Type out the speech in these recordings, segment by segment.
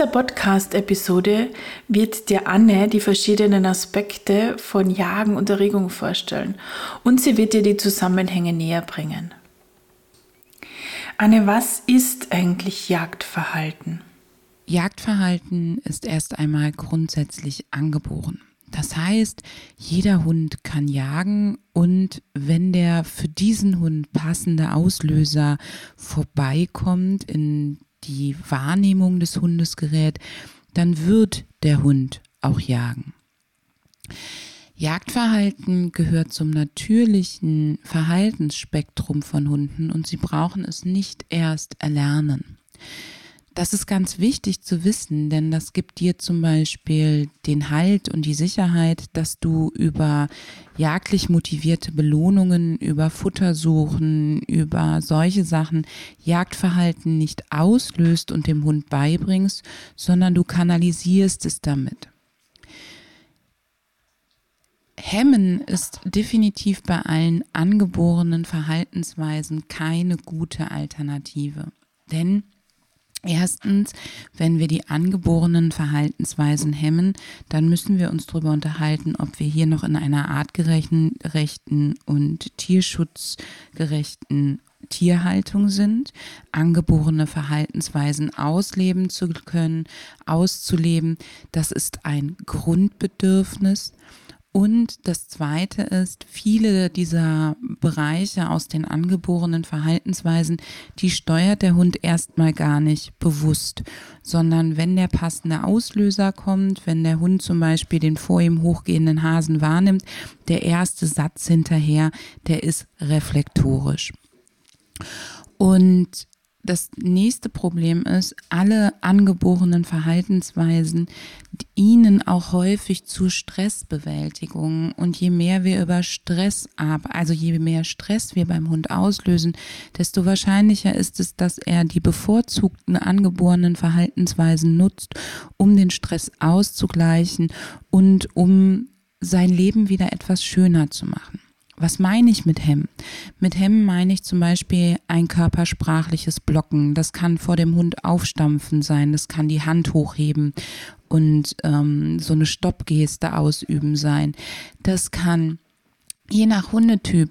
Dieser Podcast-Episode wird dir Anne die verschiedenen Aspekte von Jagen und Erregung vorstellen und sie wird dir die Zusammenhänge näher bringen. Anne, was ist eigentlich Jagdverhalten? Jagdverhalten ist erst einmal grundsätzlich angeboren. Das heißt, jeder Hund kann jagen und wenn der für diesen Hund passende Auslöser vorbeikommt in die Wahrnehmung des Hundes gerät, dann wird der Hund auch jagen. Jagdverhalten gehört zum natürlichen Verhaltensspektrum von Hunden und sie brauchen es nicht erst erlernen. Das ist ganz wichtig zu wissen, denn das gibt dir zum Beispiel den Halt und die Sicherheit, dass du über jagdlich motivierte Belohnungen, über Futtersuchen, über solche Sachen Jagdverhalten nicht auslöst und dem Hund beibringst, sondern du kanalisierst es damit. Hemmen ist definitiv bei allen angeborenen Verhaltensweisen keine gute Alternative. Denn Erstens, wenn wir die angeborenen Verhaltensweisen hemmen, dann müssen wir uns darüber unterhalten, ob wir hier noch in einer artgerechten und tierschutzgerechten Tierhaltung sind, angeborene Verhaltensweisen ausleben zu können, auszuleben. Das ist ein Grundbedürfnis. Und das Zweite ist, viele dieser Bereiche aus den angeborenen Verhaltensweisen, die steuert der Hund erstmal gar nicht bewusst, sondern wenn der passende Auslöser kommt, wenn der Hund zum Beispiel den vor ihm hochgehenden Hasen wahrnimmt, der erste Satz hinterher, der ist reflektorisch. Und das nächste Problem ist, alle angeborenen Verhaltensweisen dienen auch häufig zu Stressbewältigung. Und je mehr wir über Stress ab, also je mehr Stress wir beim Hund auslösen, desto wahrscheinlicher ist es, dass er die bevorzugten angeborenen Verhaltensweisen nutzt, um den Stress auszugleichen und um sein Leben wieder etwas schöner zu machen. Was meine ich mit Hemmen? Mit Hemmen meine ich zum Beispiel ein körpersprachliches Blocken. Das kann vor dem Hund aufstampfen sein, das kann die Hand hochheben und ähm, so eine Stoppgeste ausüben sein. Das kann je nach Hundetyp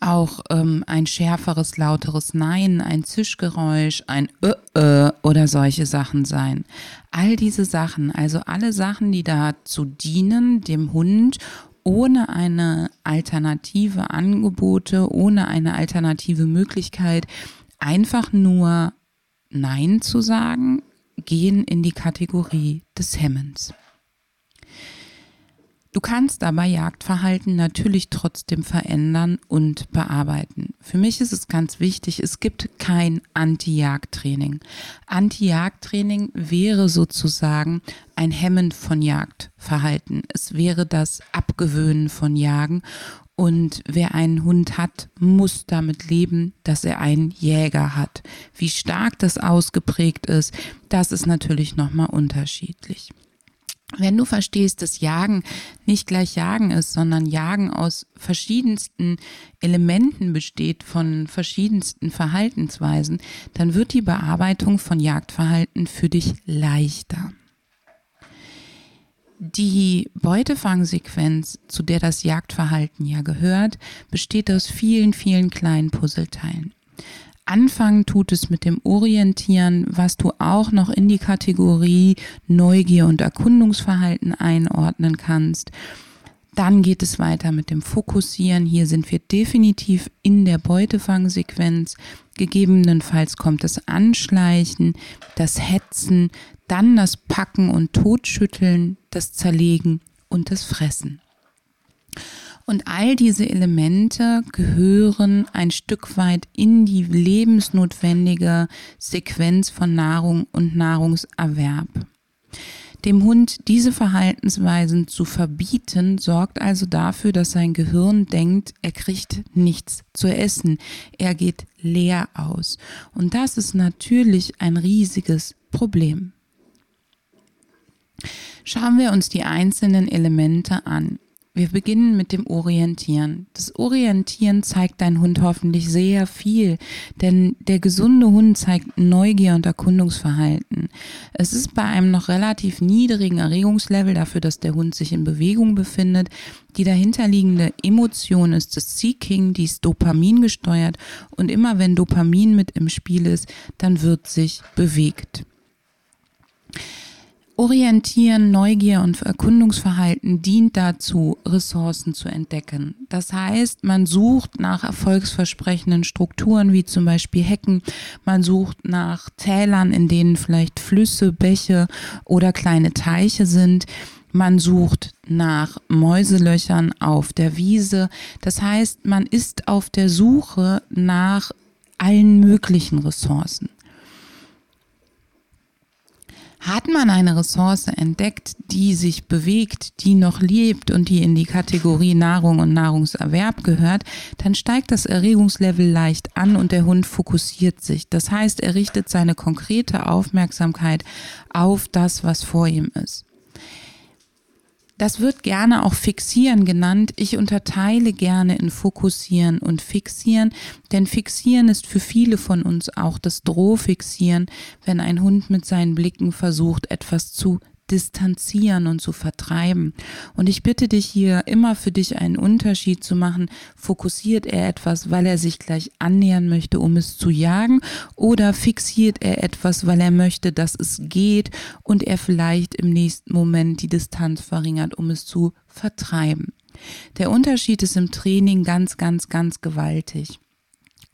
auch ähm, ein schärferes, lauteres Nein, ein Zischgeräusch, ein Ö, äh oder solche Sachen sein. All diese Sachen, also alle Sachen, die dazu dienen, dem Hund ohne eine alternative Angebote, ohne eine alternative Möglichkeit, einfach nur Nein zu sagen, gehen in die Kategorie des Hemmens. Du kannst aber Jagdverhalten natürlich trotzdem verändern und bearbeiten. Für mich ist es ganz wichtig, es gibt kein Anti-Jagd-Training. Anti-Jagd-Training wäre sozusagen ein Hemmen von Jagdverhalten. Es wäre das Abgewöhnen von Jagen und wer einen Hund hat, muss damit leben, dass er einen Jäger hat. Wie stark das ausgeprägt ist, das ist natürlich nochmal unterschiedlich. Wenn du verstehst, dass Jagen nicht gleich Jagen ist, sondern Jagen aus verschiedensten Elementen besteht, von verschiedensten Verhaltensweisen, dann wird die Bearbeitung von Jagdverhalten für dich leichter. Die Beutefangsequenz, zu der das Jagdverhalten ja gehört, besteht aus vielen, vielen kleinen Puzzleteilen. Anfangen tut es mit dem Orientieren, was du auch noch in die Kategorie Neugier und Erkundungsverhalten einordnen kannst. Dann geht es weiter mit dem Fokussieren. Hier sind wir definitiv in der Beutefangsequenz. Gegebenenfalls kommt das Anschleichen, das Hetzen, dann das Packen und Totschütteln, das Zerlegen und das Fressen. Und all diese Elemente gehören ein Stück weit in die lebensnotwendige Sequenz von Nahrung und Nahrungserwerb. Dem Hund diese Verhaltensweisen zu verbieten, sorgt also dafür, dass sein Gehirn denkt, er kriegt nichts zu essen, er geht leer aus. Und das ist natürlich ein riesiges Problem. Schauen wir uns die einzelnen Elemente an. Wir beginnen mit dem Orientieren. Das Orientieren zeigt dein Hund hoffentlich sehr viel, denn der gesunde Hund zeigt Neugier und Erkundungsverhalten. Es ist bei einem noch relativ niedrigen Erregungslevel dafür, dass der Hund sich in Bewegung befindet. Die dahinterliegende Emotion ist das Seeking, die ist Dopamin gesteuert und immer wenn Dopamin mit im Spiel ist, dann wird sich bewegt. Orientieren, Neugier und Erkundungsverhalten dient dazu, Ressourcen zu entdecken. Das heißt, man sucht nach erfolgsversprechenden Strukturen wie zum Beispiel Hecken, man sucht nach Tälern, in denen vielleicht Flüsse, Bäche oder kleine Teiche sind. Man sucht nach Mäuselöchern auf der Wiese. Das heißt, man ist auf der Suche nach allen möglichen Ressourcen. Hat man eine Ressource entdeckt, die sich bewegt, die noch lebt und die in die Kategorie Nahrung und Nahrungserwerb gehört, dann steigt das Erregungslevel leicht an und der Hund fokussiert sich. Das heißt, er richtet seine konkrete Aufmerksamkeit auf das, was vor ihm ist. Das wird gerne auch Fixieren genannt. Ich unterteile gerne in Fokussieren und Fixieren, denn Fixieren ist für viele von uns auch das Drohfixieren, wenn ein Hund mit seinen Blicken versucht, etwas zu distanzieren und zu vertreiben. Und ich bitte dich hier immer für dich einen Unterschied zu machen. Fokussiert er etwas, weil er sich gleich annähern möchte, um es zu jagen, oder fixiert er etwas, weil er möchte, dass es geht und er vielleicht im nächsten Moment die Distanz verringert, um es zu vertreiben. Der Unterschied ist im Training ganz, ganz, ganz gewaltig.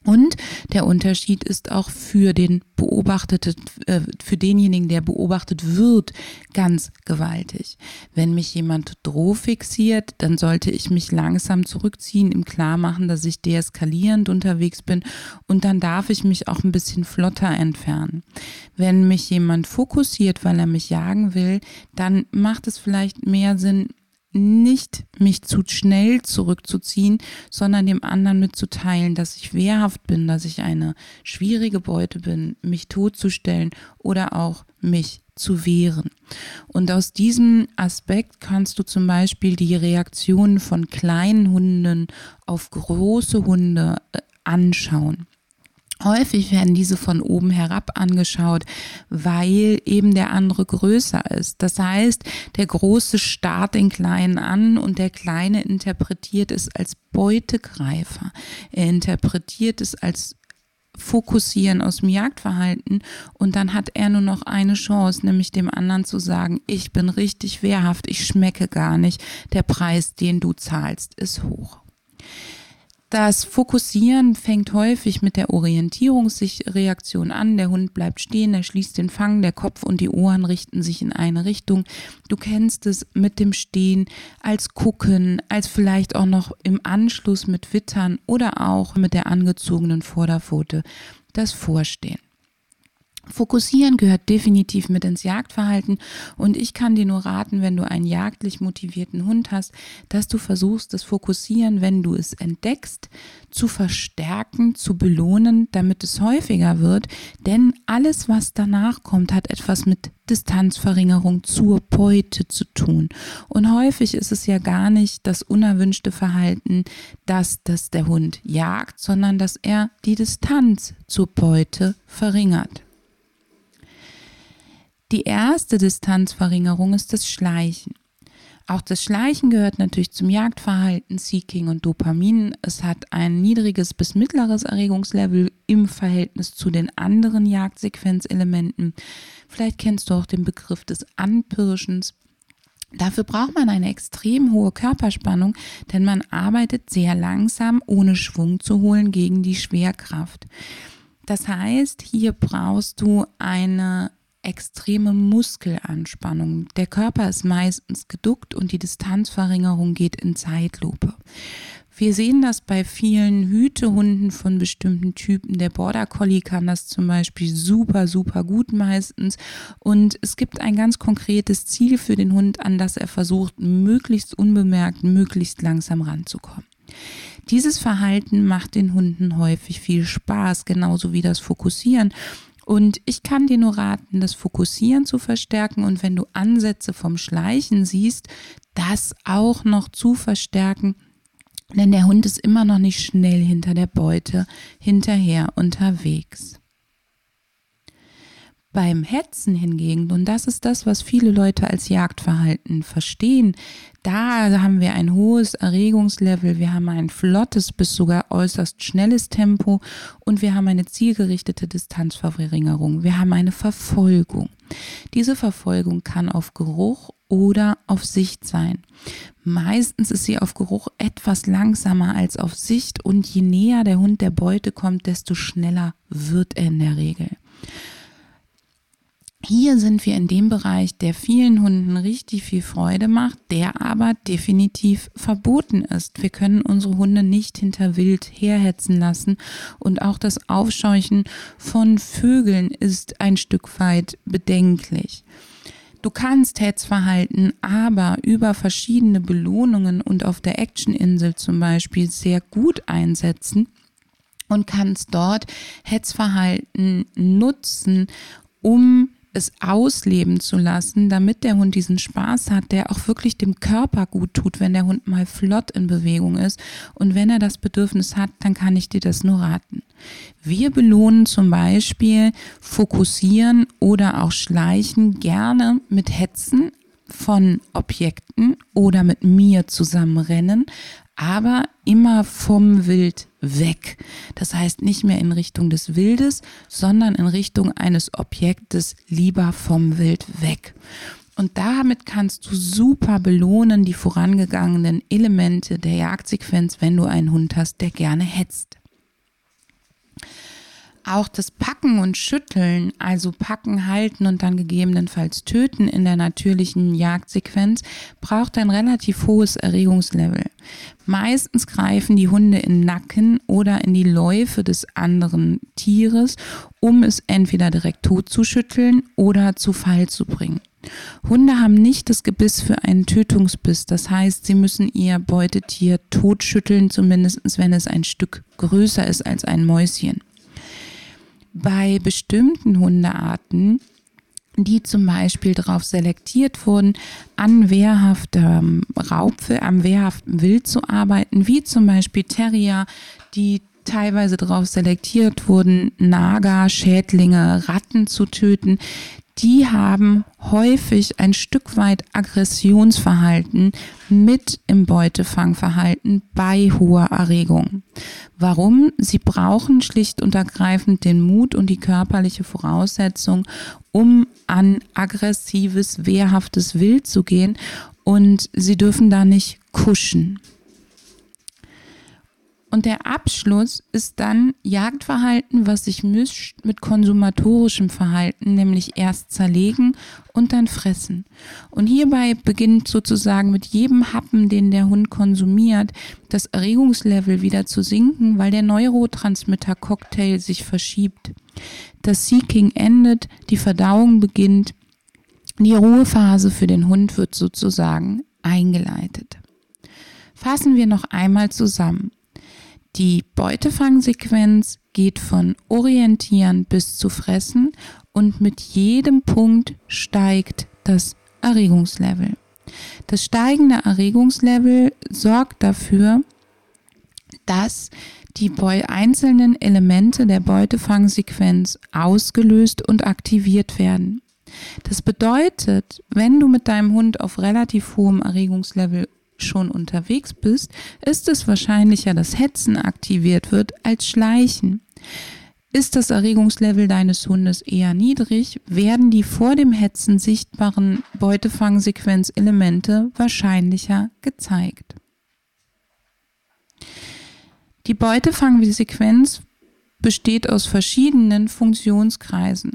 Und der Unterschied ist auch für den beobachteten, äh, für denjenigen, der beobachtet wird, ganz gewaltig. Wenn mich jemand drohfixiert, dann sollte ich mich langsam zurückziehen, im Klarmachen, dass ich deeskalierend unterwegs bin und dann darf ich mich auch ein bisschen flotter entfernen. Wenn mich jemand fokussiert, weil er mich jagen will, dann macht es vielleicht mehr Sinn, nicht mich zu schnell zurückzuziehen, sondern dem anderen mitzuteilen, dass ich wehrhaft bin, dass ich eine schwierige Beute bin, mich totzustellen oder auch mich zu wehren. Und aus diesem Aspekt kannst du zum Beispiel die Reaktionen von kleinen Hunden auf große Hunde äh, anschauen. Häufig werden diese von oben herab angeschaut, weil eben der andere größer ist. Das heißt, der Große starrt den Kleinen an und der Kleine interpretiert es als Beutegreifer. Er interpretiert es als Fokussieren aus dem Jagdverhalten und dann hat er nur noch eine Chance, nämlich dem anderen zu sagen, ich bin richtig wehrhaft, ich schmecke gar nicht, der Preis, den du zahlst, ist hoch. Das Fokussieren fängt häufig mit der Orientierungsreaktion an. Der Hund bleibt stehen, er schließt den Fang, der Kopf und die Ohren richten sich in eine Richtung. Du kennst es mit dem Stehen als Gucken, als vielleicht auch noch im Anschluss mit Wittern oder auch mit der angezogenen Vorderpfote das Vorstehen. Fokussieren gehört definitiv mit ins Jagdverhalten und ich kann dir nur raten, wenn du einen jagdlich motivierten Hund hast, dass du versuchst, das Fokussieren, wenn du es entdeckst, zu verstärken, zu belohnen, damit es häufiger wird, denn alles, was danach kommt, hat etwas mit Distanzverringerung zur Beute zu tun. Und häufig ist es ja gar nicht das unerwünschte Verhalten, dass das der Hund jagt, sondern dass er die Distanz zur Beute verringert. Die erste Distanzverringerung ist das Schleichen. Auch das Schleichen gehört natürlich zum Jagdverhalten, Seeking und Dopamin. Es hat ein niedriges bis mittleres Erregungslevel im Verhältnis zu den anderen Jagdsequenzelementen. Vielleicht kennst du auch den Begriff des Anpirschens. Dafür braucht man eine extrem hohe Körperspannung, denn man arbeitet sehr langsam, ohne Schwung zu holen gegen die Schwerkraft. Das heißt, hier brauchst du eine extreme Muskelanspannung. Der Körper ist meistens geduckt und die Distanzverringerung geht in Zeitlupe. Wir sehen das bei vielen Hütehunden von bestimmten Typen. Der Border Collie kann das zum Beispiel super, super gut meistens. Und es gibt ein ganz konkretes Ziel für den Hund, an das er versucht, möglichst unbemerkt, möglichst langsam ranzukommen. Dieses Verhalten macht den Hunden häufig viel Spaß, genauso wie das Fokussieren. Und ich kann dir nur raten, das Fokussieren zu verstärken und wenn du Ansätze vom Schleichen siehst, das auch noch zu verstärken denn der Hund ist immer noch nicht schnell hinter der Beute hinterher unterwegs. Beim Hetzen hingegen, und das ist das, was viele Leute als Jagdverhalten verstehen, da haben wir ein hohes Erregungslevel, wir haben ein flottes bis sogar äußerst schnelles Tempo und wir haben eine zielgerichtete Distanzverringerung, wir haben eine Verfolgung. Diese Verfolgung kann auf Geruch oder auf Sicht sein. Meistens ist sie auf Geruch etwas langsamer als auf Sicht und je näher der Hund der Beute kommt, desto schneller wird er in der Regel. Hier sind wir in dem Bereich, der vielen Hunden richtig viel Freude macht, der aber definitiv verboten ist. Wir können unsere Hunde nicht hinter Wild herhetzen lassen und auch das Aufscheuchen von Vögeln ist ein Stück weit bedenklich. Du kannst Hetzverhalten aber über verschiedene Belohnungen und auf der Actioninsel zum Beispiel sehr gut einsetzen und kannst dort Hetzverhalten nutzen, um es ausleben zu lassen, damit der Hund diesen Spaß hat, der auch wirklich dem Körper gut tut, wenn der Hund mal flott in Bewegung ist. Und wenn er das Bedürfnis hat, dann kann ich dir das nur raten. Wir belohnen zum Beispiel Fokussieren oder auch Schleichen gerne mit Hetzen von Objekten oder mit mir zusammen rennen, aber immer vom Wild weg. Das heißt nicht mehr in Richtung des Wildes, sondern in Richtung eines Objektes lieber vom Wild weg. Und damit kannst du super belohnen die vorangegangenen Elemente der Jagdsequenz, wenn du einen Hund hast, der gerne hetzt. Auch das Packen und Schütteln, also Packen, Halten und dann gegebenenfalls Töten in der natürlichen Jagdsequenz, braucht ein relativ hohes Erregungslevel. Meistens greifen die Hunde in Nacken oder in die Läufe des anderen Tieres, um es entweder direkt tot zu schütteln oder zu Fall zu bringen. Hunde haben nicht das Gebiss für einen Tötungsbiss, das heißt, sie müssen ihr Beutetier totschütteln, zumindest wenn es ein Stück größer ist als ein Mäuschen bei bestimmten Hundearten, die zum Beispiel darauf selektiert wurden, an wehrhaftem Raubwild, am wehrhaften Wild zu arbeiten, wie zum Beispiel Terrier, die teilweise darauf selektiert wurden, Nager, Schädlinge, Ratten zu töten, die haben häufig ein Stück weit Aggressionsverhalten mit im Beutefangverhalten bei hoher Erregung. Warum? Sie brauchen schlicht und ergreifend den Mut und die körperliche Voraussetzung, um an aggressives, wehrhaftes Wild zu gehen und sie dürfen da nicht kuschen. Und der Abschluss ist dann Jagdverhalten, was sich mischt mit konsumatorischem Verhalten, nämlich erst zerlegen und dann fressen. Und hierbei beginnt sozusagen mit jedem Happen, den der Hund konsumiert, das Erregungslevel wieder zu sinken, weil der Neurotransmitter-Cocktail sich verschiebt. Das Seeking endet, die Verdauung beginnt, die Ruhephase für den Hund wird sozusagen eingeleitet. Fassen wir noch einmal zusammen. Die Beutefangsequenz geht von Orientieren bis zu Fressen und mit jedem Punkt steigt das Erregungslevel. Das steigende Erregungslevel sorgt dafür, dass die einzelnen Elemente der Beutefangsequenz ausgelöst und aktiviert werden. Das bedeutet, wenn du mit deinem Hund auf relativ hohem Erregungslevel schon unterwegs bist, ist es wahrscheinlicher, dass Hetzen aktiviert wird als Schleichen. Ist das Erregungslevel deines Hundes eher niedrig, werden die vor dem Hetzen sichtbaren Beutefangsequenzelemente wahrscheinlicher gezeigt. Die Beutefangsequenz besteht aus verschiedenen Funktionskreisen.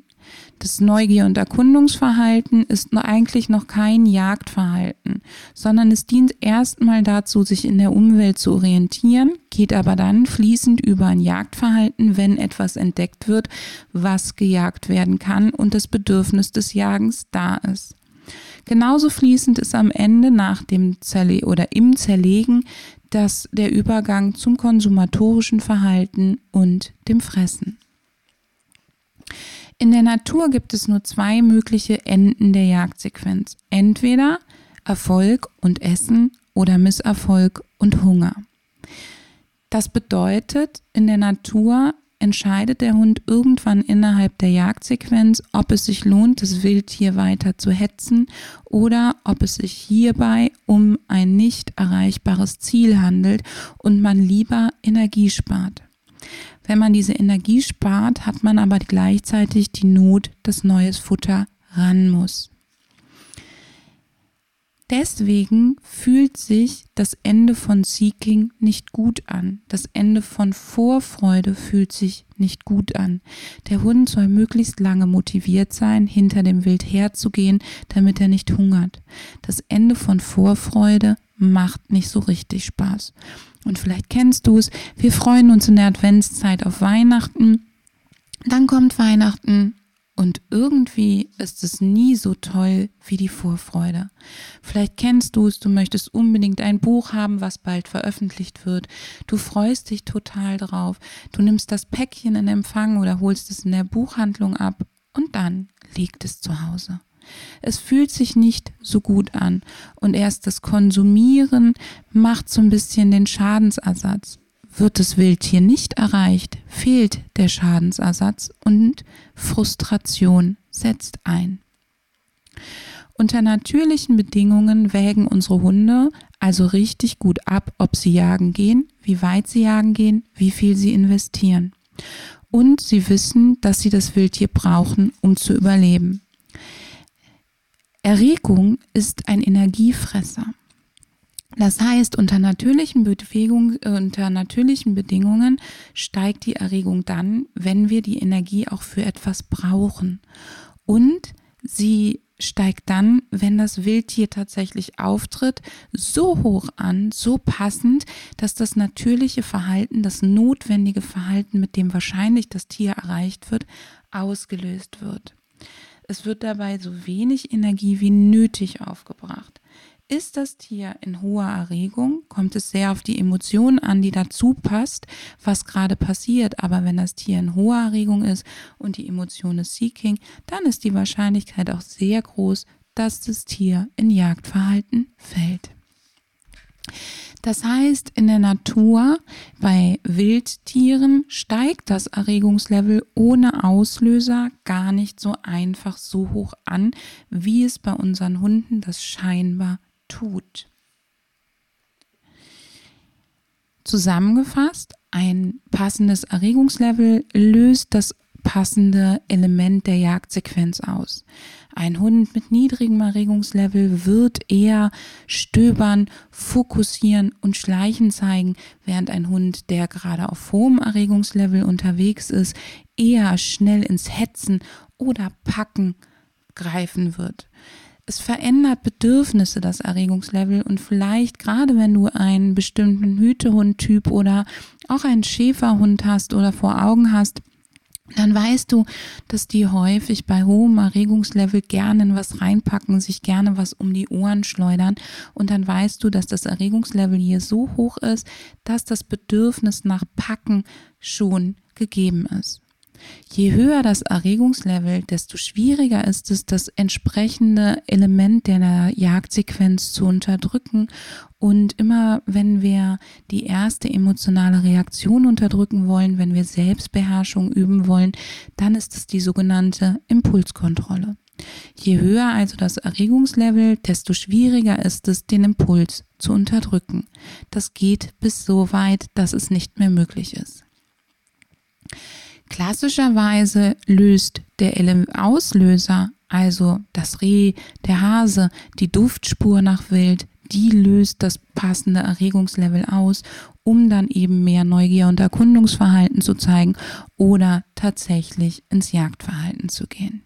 Das Neugier- und Erkundungsverhalten ist eigentlich noch kein Jagdverhalten, sondern es dient erstmal dazu, sich in der Umwelt zu orientieren, geht aber dann fließend über ein Jagdverhalten, wenn etwas entdeckt wird, was gejagt werden kann und das Bedürfnis des Jagens da ist. Genauso fließend ist am Ende nach dem Zerle oder im Zerlegen das der Übergang zum konsumatorischen Verhalten und dem Fressen. In der Natur gibt es nur zwei mögliche Enden der Jagdsequenz. Entweder Erfolg und Essen oder Misserfolg und Hunger. Das bedeutet, in der Natur entscheidet der Hund irgendwann innerhalb der Jagdsequenz, ob es sich lohnt, das Wildtier weiter zu hetzen oder ob es sich hierbei um ein nicht erreichbares Ziel handelt und man lieber Energie spart. Wenn man diese Energie spart, hat man aber gleichzeitig die Not, dass neues Futter ran muss. Deswegen fühlt sich das Ende von Seeking nicht gut an. Das Ende von Vorfreude fühlt sich nicht gut an. Der Hund soll möglichst lange motiviert sein, hinter dem Wild herzugehen, damit er nicht hungert. Das Ende von Vorfreude macht nicht so richtig Spaß. Und vielleicht kennst du es, wir freuen uns in der Adventszeit auf Weihnachten. Dann kommt Weihnachten und irgendwie ist es nie so toll wie die Vorfreude. Vielleicht kennst du es, du möchtest unbedingt ein Buch haben, was bald veröffentlicht wird. Du freust dich total drauf. Du nimmst das Päckchen in Empfang oder holst es in der Buchhandlung ab und dann liegt es zu Hause. Es fühlt sich nicht so gut an und erst das Konsumieren macht so ein bisschen den Schadensersatz. Wird das Wildtier nicht erreicht, fehlt der Schadensersatz und Frustration setzt ein. Unter natürlichen Bedingungen wägen unsere Hunde also richtig gut ab, ob sie jagen gehen, wie weit sie jagen gehen, wie viel sie investieren. Und sie wissen, dass sie das Wildtier brauchen, um zu überleben. Erregung ist ein Energiefresser. Das heißt, unter natürlichen, Bewegung, äh, unter natürlichen Bedingungen steigt die Erregung dann, wenn wir die Energie auch für etwas brauchen. Und sie steigt dann, wenn das Wildtier tatsächlich auftritt, so hoch an, so passend, dass das natürliche Verhalten, das notwendige Verhalten, mit dem wahrscheinlich das Tier erreicht wird, ausgelöst wird. Es wird dabei so wenig Energie wie nötig aufgebracht. Ist das Tier in hoher Erregung, kommt es sehr auf die Emotionen an, die dazu passt, was gerade passiert. Aber wenn das Tier in hoher Erregung ist und die Emotion ist Seeking, dann ist die Wahrscheinlichkeit auch sehr groß, dass das Tier in Jagdverhalten fällt. Das heißt, in der Natur bei Wildtieren steigt das Erregungslevel ohne Auslöser gar nicht so einfach so hoch an, wie es bei unseren Hunden das scheinbar tut. Zusammengefasst, ein passendes Erregungslevel löst das passende Element der Jagdsequenz aus. Ein Hund mit niedrigem Erregungslevel wird eher stöbern, fokussieren und schleichen zeigen, während ein Hund, der gerade auf hohem Erregungslevel unterwegs ist, eher schnell ins Hetzen oder Packen greifen wird es verändert Bedürfnisse, das Erregungslevel. Und vielleicht, gerade wenn du einen bestimmten Hütehundtyp oder auch einen Schäferhund hast oder vor Augen hast, dann weißt du, dass die häufig bei hohem Erregungslevel gerne was reinpacken, sich gerne was um die Ohren schleudern. Und dann weißt du, dass das Erregungslevel hier so hoch ist, dass das Bedürfnis nach Packen schon gegeben ist. Je höher das Erregungslevel, desto schwieriger ist es, das entsprechende Element der Jagdsequenz zu unterdrücken. Und immer wenn wir die erste emotionale Reaktion unterdrücken wollen, wenn wir Selbstbeherrschung üben wollen, dann ist es die sogenannte Impulskontrolle. Je höher also das Erregungslevel, desto schwieriger ist es, den Impuls zu unterdrücken. Das geht bis so weit, dass es nicht mehr möglich ist. Klassischerweise löst der Auslöser, also das Reh, der Hase, die Duftspur nach Wild, die löst das passende Erregungslevel aus, um dann eben mehr Neugier und Erkundungsverhalten zu zeigen oder tatsächlich ins Jagdverhalten zu gehen.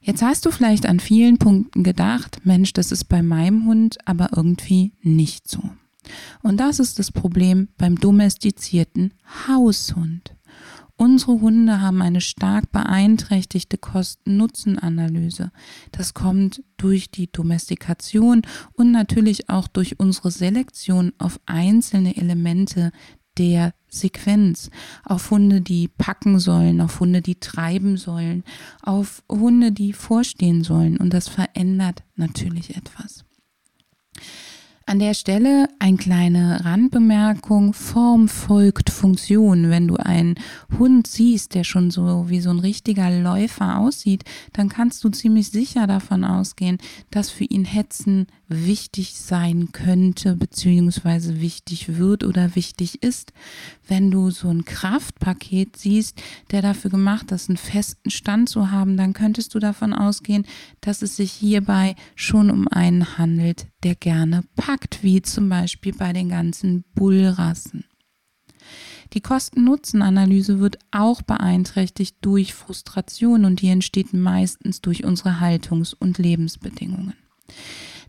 Jetzt hast du vielleicht an vielen Punkten gedacht, Mensch, das ist bei meinem Hund aber irgendwie nicht so. Und das ist das Problem beim domestizierten Haushund. Unsere Hunde haben eine stark beeinträchtigte Kosten-Nutzen-Analyse. Das kommt durch die Domestikation und natürlich auch durch unsere Selektion auf einzelne Elemente der Sequenz, auf Hunde, die packen sollen, auf Hunde, die treiben sollen, auf Hunde, die vorstehen sollen. Und das verändert natürlich etwas. An der Stelle eine kleine Randbemerkung. Form folgt Funktion. Wenn du einen Hund siehst, der schon so wie so ein richtiger Läufer aussieht, dann kannst du ziemlich sicher davon ausgehen, dass für ihn Hetzen wichtig sein könnte, beziehungsweise wichtig wird oder wichtig ist. Wenn du so ein Kraftpaket siehst, der dafür gemacht ist, einen festen Stand zu haben, dann könntest du davon ausgehen, dass es sich hierbei schon um einen handelt, der gerne packt, wie zum Beispiel bei den ganzen Bullrassen. Die Kosten-Nutzen-Analyse wird auch beeinträchtigt durch Frustration und die entsteht meistens durch unsere Haltungs- und Lebensbedingungen.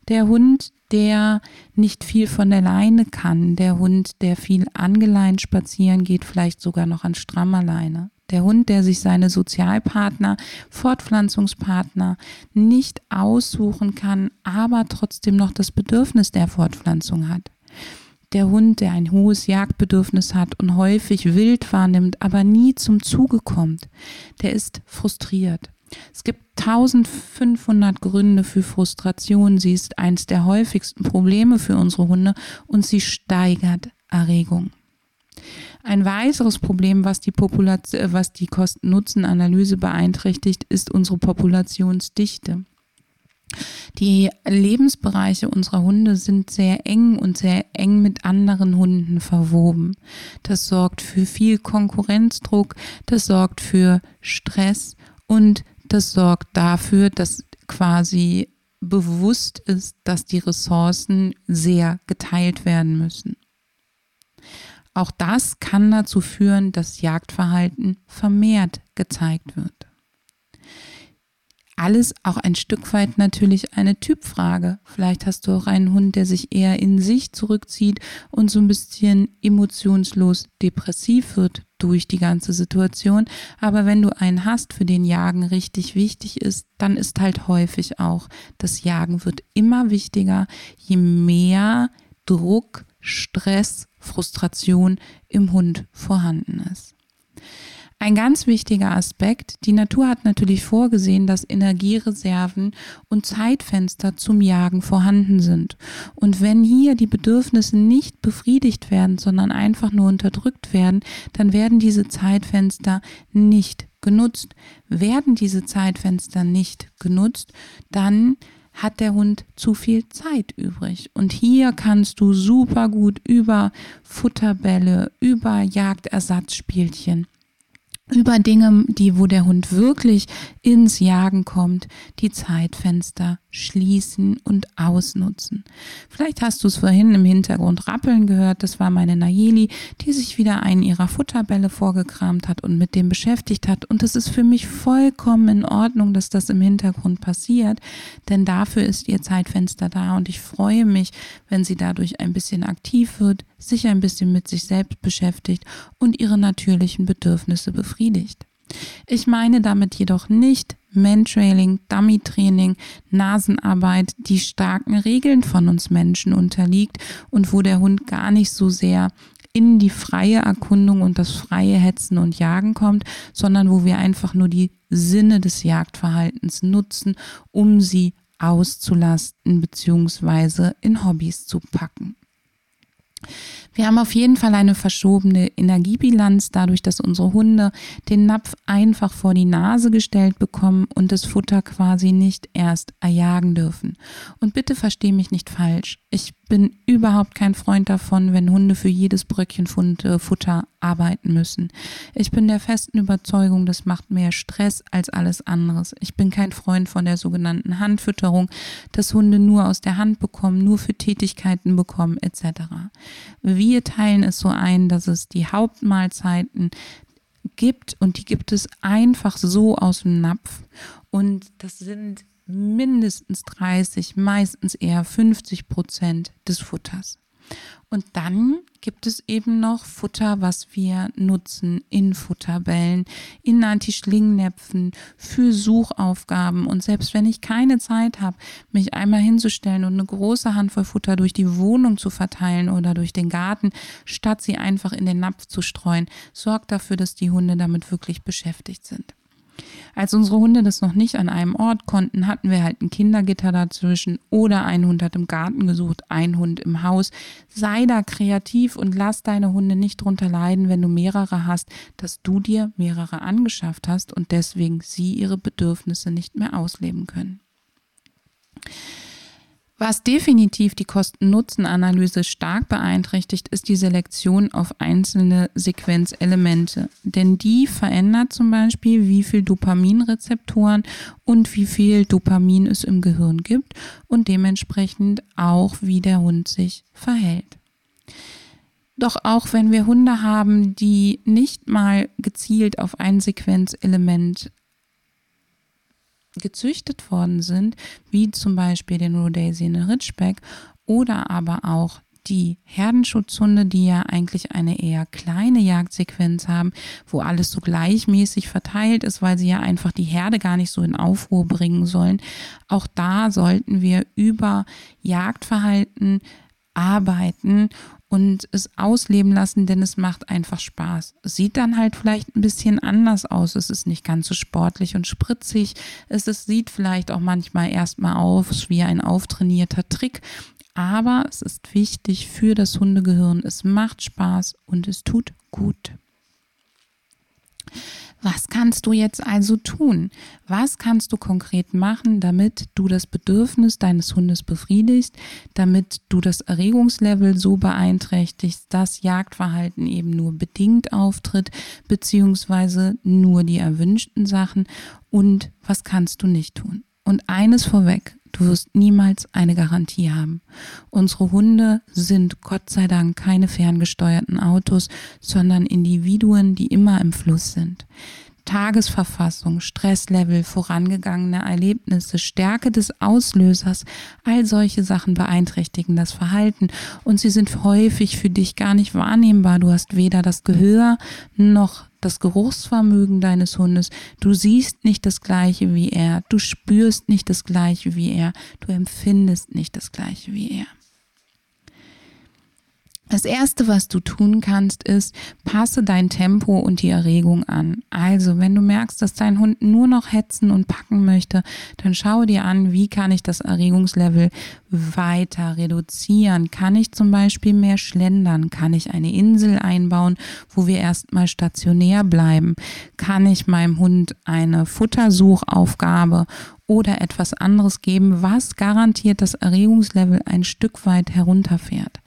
Der Hund, der nicht viel von der Leine kann, der Hund, der viel angeleint spazieren geht, vielleicht sogar noch an strammer Leine. Der Hund, der sich seine Sozialpartner, Fortpflanzungspartner nicht aussuchen kann, aber trotzdem noch das Bedürfnis der Fortpflanzung hat. Der Hund, der ein hohes Jagdbedürfnis hat und häufig wild wahrnimmt, aber nie zum Zuge kommt, der ist frustriert. Es gibt 1500 Gründe für Frustration. Sie ist eines der häufigsten Probleme für unsere Hunde und sie steigert Erregung. Ein weiteres Problem, was die, was die Kosten-Nutzen-Analyse beeinträchtigt, ist unsere Populationsdichte. Die Lebensbereiche unserer Hunde sind sehr eng und sehr eng mit anderen Hunden verwoben. Das sorgt für viel Konkurrenzdruck, das sorgt für Stress und das sorgt dafür, dass quasi bewusst ist, dass die Ressourcen sehr geteilt werden müssen. Auch das kann dazu führen, dass Jagdverhalten vermehrt gezeigt wird. Alles auch ein Stück weit natürlich eine Typfrage. Vielleicht hast du auch einen Hund, der sich eher in sich zurückzieht und so ein bisschen emotionslos depressiv wird durch die ganze Situation. Aber wenn du einen hast, für den Jagen richtig wichtig ist, dann ist halt häufig auch, das Jagen wird immer wichtiger, je mehr Druck, Stress, Frustration im Hund vorhanden ist. Ein ganz wichtiger Aspekt, die Natur hat natürlich vorgesehen, dass Energiereserven und Zeitfenster zum Jagen vorhanden sind. Und wenn hier die Bedürfnisse nicht befriedigt werden, sondern einfach nur unterdrückt werden, dann werden diese Zeitfenster nicht genutzt. Werden diese Zeitfenster nicht genutzt, dann hat der Hund zu viel Zeit übrig. Und hier kannst du super gut über Futterbälle, über Jagdersatzspielchen über Dinge, die, wo der Hund wirklich ins Jagen kommt, die Zeitfenster schließen und ausnutzen. Vielleicht hast du es vorhin im Hintergrund rappeln gehört. Das war meine Nayeli, die sich wieder einen ihrer Futterbälle vorgekramt hat und mit dem beschäftigt hat. Und es ist für mich vollkommen in Ordnung, dass das im Hintergrund passiert, denn dafür ist ihr Zeitfenster da und ich freue mich, wenn sie dadurch ein bisschen aktiv wird, sich ein bisschen mit sich selbst beschäftigt und ihre natürlichen Bedürfnisse befriedigt. Ich meine damit jedoch nicht Mantrailing, Dummy-Training, Nasenarbeit, die starken Regeln von uns Menschen unterliegt und wo der Hund gar nicht so sehr in die freie Erkundung und das freie Hetzen und Jagen kommt, sondern wo wir einfach nur die Sinne des Jagdverhaltens nutzen, um sie auszulasten bzw. in Hobbys zu packen. Wir haben auf jeden Fall eine verschobene Energiebilanz, dadurch, dass unsere Hunde den Napf einfach vor die Nase gestellt bekommen und das Futter quasi nicht erst erjagen dürfen. Und bitte versteh mich nicht falsch. Ich bin überhaupt kein Freund davon, wenn Hunde für jedes Bröckchen äh, Futter arbeiten müssen. Ich bin der festen Überzeugung, das macht mehr Stress als alles anderes. Ich bin kein Freund von der sogenannten Handfütterung, dass Hunde nur aus der Hand bekommen, nur für Tätigkeiten bekommen etc. Wir teilen es so ein, dass es die Hauptmahlzeiten gibt und die gibt es einfach so aus dem Napf Und das sind mindestens 30, meistens eher 50 Prozent des Futters. Und dann gibt es eben noch Futter, was wir nutzen in Futterbällen, in Anti-Schlingnäpfen, für Suchaufgaben. Und selbst wenn ich keine Zeit habe, mich einmal hinzustellen und eine große Handvoll Futter durch die Wohnung zu verteilen oder durch den Garten, statt sie einfach in den Napf zu streuen, sorgt dafür, dass die Hunde damit wirklich beschäftigt sind. Als unsere Hunde das noch nicht an einem Ort konnten, hatten wir halt ein Kindergitter dazwischen oder ein Hund hat im Garten gesucht, ein Hund im Haus. Sei da kreativ und lass deine Hunde nicht drunter leiden, wenn du mehrere hast, dass du dir mehrere angeschafft hast und deswegen sie ihre Bedürfnisse nicht mehr ausleben können. Was definitiv die Kosten-Nutzen-Analyse stark beeinträchtigt, ist die Selektion auf einzelne Sequenzelemente. Denn die verändert zum Beispiel, wie viel Dopaminrezeptoren und wie viel Dopamin es im Gehirn gibt und dementsprechend auch, wie der Hund sich verhält. Doch auch wenn wir Hunde haben, die nicht mal gezielt auf ein Sequenzelement gezüchtet worden sind, wie zum Beispiel den Rhodesian Ridgeback oder aber auch die Herdenschutzhunde, die ja eigentlich eine eher kleine Jagdsequenz haben, wo alles so gleichmäßig verteilt ist, weil sie ja einfach die Herde gar nicht so in Aufruhr bringen sollen. Auch da sollten wir über Jagdverhalten arbeiten und es ausleben lassen, denn es macht einfach Spaß. Sieht dann halt vielleicht ein bisschen anders aus. Es ist nicht ganz so sportlich und spritzig. Es, es sieht vielleicht auch manchmal erstmal aus wie ein auftrainierter Trick. Aber es ist wichtig für das Hundegehirn. Es macht Spaß und es tut gut. Was kannst du jetzt also tun? Was kannst du konkret machen, damit du das Bedürfnis deines Hundes befriedigst, damit du das Erregungslevel so beeinträchtigst, dass Jagdverhalten eben nur bedingt auftritt, beziehungsweise nur die erwünschten Sachen und was kannst du nicht tun? Und eines vorweg, Du wirst niemals eine Garantie haben. Unsere Hunde sind Gott sei Dank keine ferngesteuerten Autos, sondern Individuen, die immer im Fluss sind. Tagesverfassung, Stresslevel, vorangegangene Erlebnisse, Stärke des Auslösers, all solche Sachen beeinträchtigen das Verhalten und sie sind häufig für dich gar nicht wahrnehmbar. Du hast weder das Gehör noch das Geruchsvermögen deines Hundes. Du siehst nicht das gleiche wie er, du spürst nicht das gleiche wie er, du empfindest nicht das gleiche wie er. Das erste, was du tun kannst, ist, passe dein Tempo und die Erregung an. Also, wenn du merkst, dass dein Hund nur noch hetzen und packen möchte, dann schaue dir an, wie kann ich das Erregungslevel weiter reduzieren? Kann ich zum Beispiel mehr schlendern? Kann ich eine Insel einbauen, wo wir erstmal stationär bleiben? Kann ich meinem Hund eine Futtersuchaufgabe oder etwas anderes geben, was garantiert das Erregungslevel ein Stück weit herunterfährt?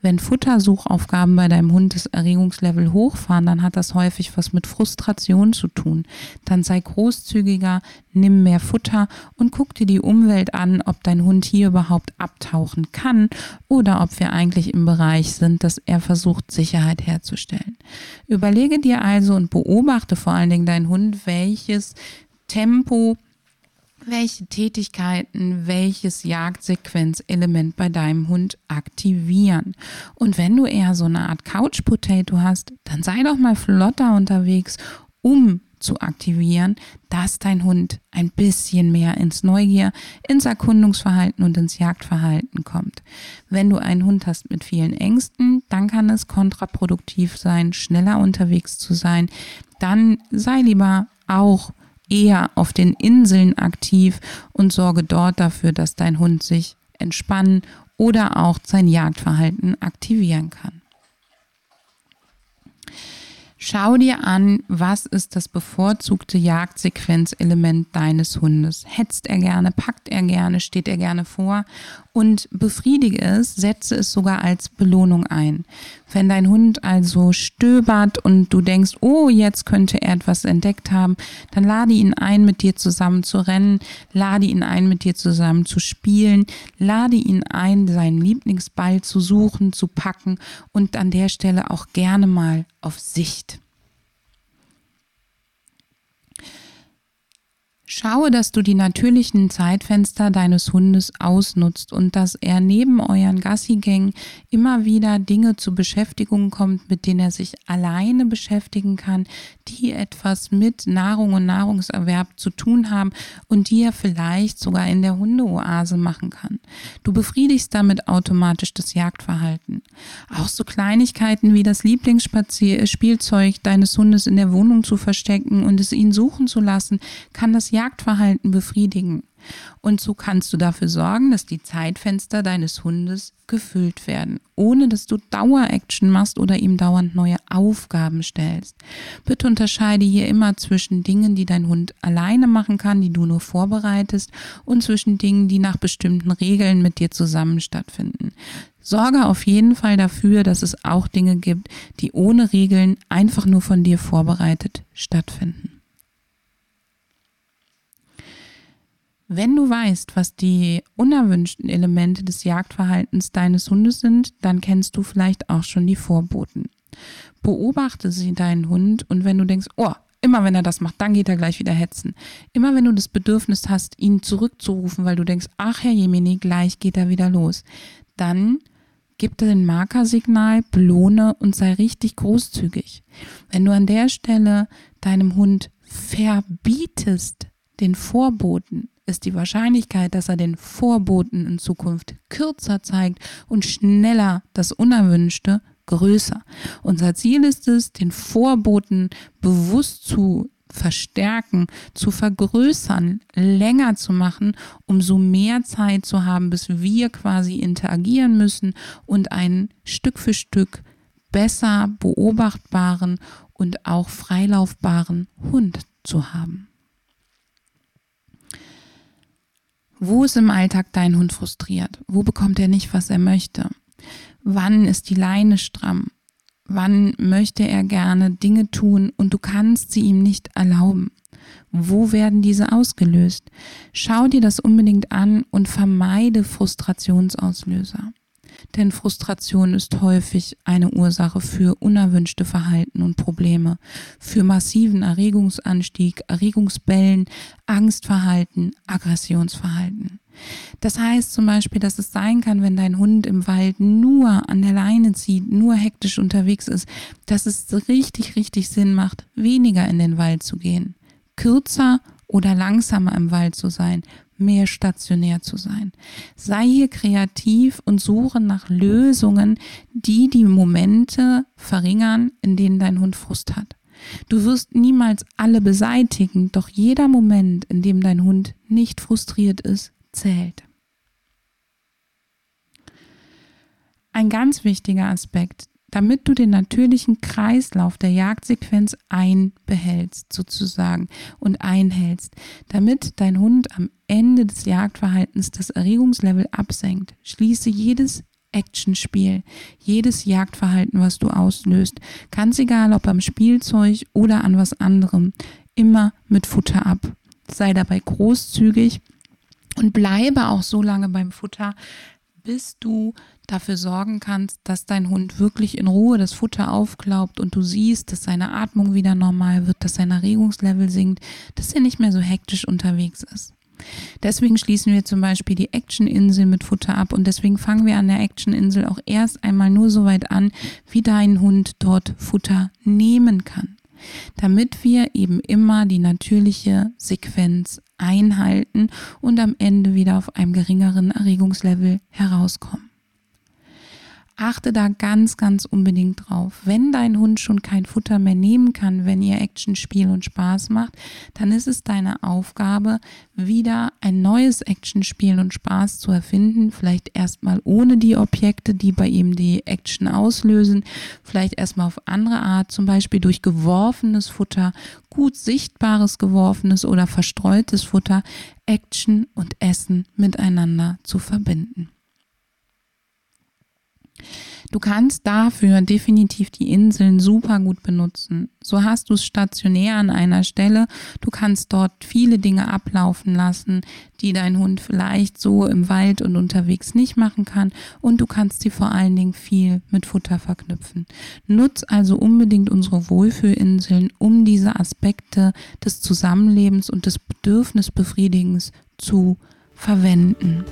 Wenn Futtersuchaufgaben bei deinem Hund das Erregungslevel hochfahren, dann hat das häufig was mit Frustration zu tun. Dann sei großzügiger, nimm mehr Futter und guck dir die Umwelt an, ob dein Hund hier überhaupt abtauchen kann oder ob wir eigentlich im Bereich sind, dass er versucht, Sicherheit herzustellen. Überlege dir also und beobachte vor allen Dingen deinen Hund, welches Tempo welche Tätigkeiten welches Jagdsequenzelement bei deinem Hund aktivieren. Und wenn du eher so eine Art Couch Potato hast, dann sei doch mal flotter unterwegs, um zu aktivieren, dass dein Hund ein bisschen mehr ins Neugier, ins Erkundungsverhalten und ins Jagdverhalten kommt. Wenn du einen Hund hast mit vielen Ängsten, dann kann es kontraproduktiv sein, schneller unterwegs zu sein. Dann sei lieber auch eher auf den Inseln aktiv und sorge dort dafür, dass dein Hund sich entspannen oder auch sein Jagdverhalten aktivieren kann. Schau dir an, was ist das bevorzugte Jagdsequenzelement deines Hundes. Hetzt er gerne, packt er gerne, steht er gerne vor und befriedige es, setze es sogar als Belohnung ein. Wenn dein Hund also stöbert und du denkst, oh, jetzt könnte er etwas entdeckt haben, dann lade ihn ein, mit dir zusammen zu rennen, lade ihn ein, mit dir zusammen zu spielen, lade ihn ein, seinen Lieblingsball zu suchen, zu packen und an der Stelle auch gerne mal auf Sicht. Schaue, dass du die natürlichen Zeitfenster deines Hundes ausnutzt und dass er neben euren Gassigängen immer wieder Dinge zur Beschäftigung kommt, mit denen er sich alleine beschäftigen kann, die etwas mit Nahrung und Nahrungserwerb zu tun haben und die er vielleicht sogar in der Hundeoase machen kann. Du befriedigst damit automatisch das Jagdverhalten. Auch so Kleinigkeiten wie das Lieblingsspielzeug deines Hundes in der Wohnung zu verstecken und es ihn suchen zu lassen, kann das befriedigen. Und so kannst du dafür sorgen, dass die Zeitfenster deines Hundes gefüllt werden, ohne dass du Dauer-Action machst oder ihm dauernd neue Aufgaben stellst. Bitte unterscheide hier immer zwischen Dingen, die dein Hund alleine machen kann, die du nur vorbereitest, und zwischen Dingen, die nach bestimmten Regeln mit dir zusammen stattfinden. Sorge auf jeden Fall dafür, dass es auch Dinge gibt, die ohne Regeln einfach nur von dir vorbereitet stattfinden. Wenn du weißt, was die unerwünschten Elemente des Jagdverhaltens deines Hundes sind, dann kennst du vielleicht auch schon die Vorboten. Beobachte sie deinen Hund und wenn du denkst, oh, immer wenn er das macht, dann geht er gleich wieder hetzen. Immer wenn du das Bedürfnis hast, ihn zurückzurufen, weil du denkst, ach Herr Jemini, gleich geht er wieder los, dann gib dir ein Markersignal, belohne und sei richtig großzügig. Wenn du an der Stelle deinem Hund verbietest, den Vorboten, ist die Wahrscheinlichkeit, dass er den Vorboten in Zukunft kürzer zeigt und schneller das Unerwünschte größer. Unser Ziel ist es, den Vorboten bewusst zu verstärken, zu vergrößern, länger zu machen, umso mehr Zeit zu haben, bis wir quasi interagieren müssen und einen Stück für Stück besser beobachtbaren und auch freilaufbaren Hund zu haben. Wo ist im Alltag dein Hund frustriert? Wo bekommt er nicht, was er möchte? Wann ist die Leine stramm? Wann möchte er gerne Dinge tun und du kannst sie ihm nicht erlauben? Wo werden diese ausgelöst? Schau dir das unbedingt an und vermeide Frustrationsauslöser. Denn Frustration ist häufig eine Ursache für unerwünschte Verhalten und Probleme, für massiven Erregungsanstieg, Erregungsbellen, Angstverhalten, Aggressionsverhalten. Das heißt zum Beispiel, dass es sein kann, wenn dein Hund im Wald nur an der Leine zieht, nur hektisch unterwegs ist, dass es richtig, richtig Sinn macht, weniger in den Wald zu gehen. Kürzer oder langsamer im Wald zu sein, mehr stationär zu sein. Sei hier kreativ und suche nach Lösungen, die die Momente verringern, in denen dein Hund Frust hat. Du wirst niemals alle beseitigen, doch jeder Moment, in dem dein Hund nicht frustriert ist, zählt. Ein ganz wichtiger Aspekt, damit du den natürlichen Kreislauf der Jagdsequenz einbehältst sozusagen und einhältst, damit dein Hund am Ende des Jagdverhaltens das Erregungslevel absenkt. Schließe jedes Actionspiel, jedes Jagdverhalten, was du auslöst, ganz egal ob am Spielzeug oder an was anderem, immer mit Futter ab. Sei dabei großzügig und bleibe auch so lange beim Futter, bis du dafür sorgen kannst, dass dein Hund wirklich in Ruhe das Futter aufklaubt und du siehst, dass seine Atmung wieder normal wird, dass sein Erregungslevel sinkt, dass er nicht mehr so hektisch unterwegs ist. Deswegen schließen wir zum Beispiel die Action-Insel mit Futter ab und deswegen fangen wir an der Action-Insel auch erst einmal nur so weit an, wie dein Hund dort Futter nehmen kann damit wir eben immer die natürliche Sequenz einhalten und am Ende wieder auf einem geringeren Erregungslevel herauskommen. Achte da ganz, ganz unbedingt drauf. Wenn dein Hund schon kein Futter mehr nehmen kann, wenn ihr Action, Spiel und Spaß macht, dann ist es deine Aufgabe, wieder ein neues Action, Spiel und Spaß zu erfinden. Vielleicht erstmal ohne die Objekte, die bei ihm die Action auslösen. Vielleicht erstmal auf andere Art, zum Beispiel durch geworfenes Futter, gut sichtbares geworfenes oder verstreutes Futter, Action und Essen miteinander zu verbinden. Du kannst dafür definitiv die Inseln super gut benutzen. So hast du es stationär an einer Stelle. Du kannst dort viele Dinge ablaufen lassen, die dein Hund vielleicht so im Wald und unterwegs nicht machen kann. Und du kannst sie vor allen Dingen viel mit Futter verknüpfen. Nutz also unbedingt unsere Wohlfühlinseln, um diese Aspekte des Zusammenlebens und des Bedürfnisbefriedigens zu verwenden.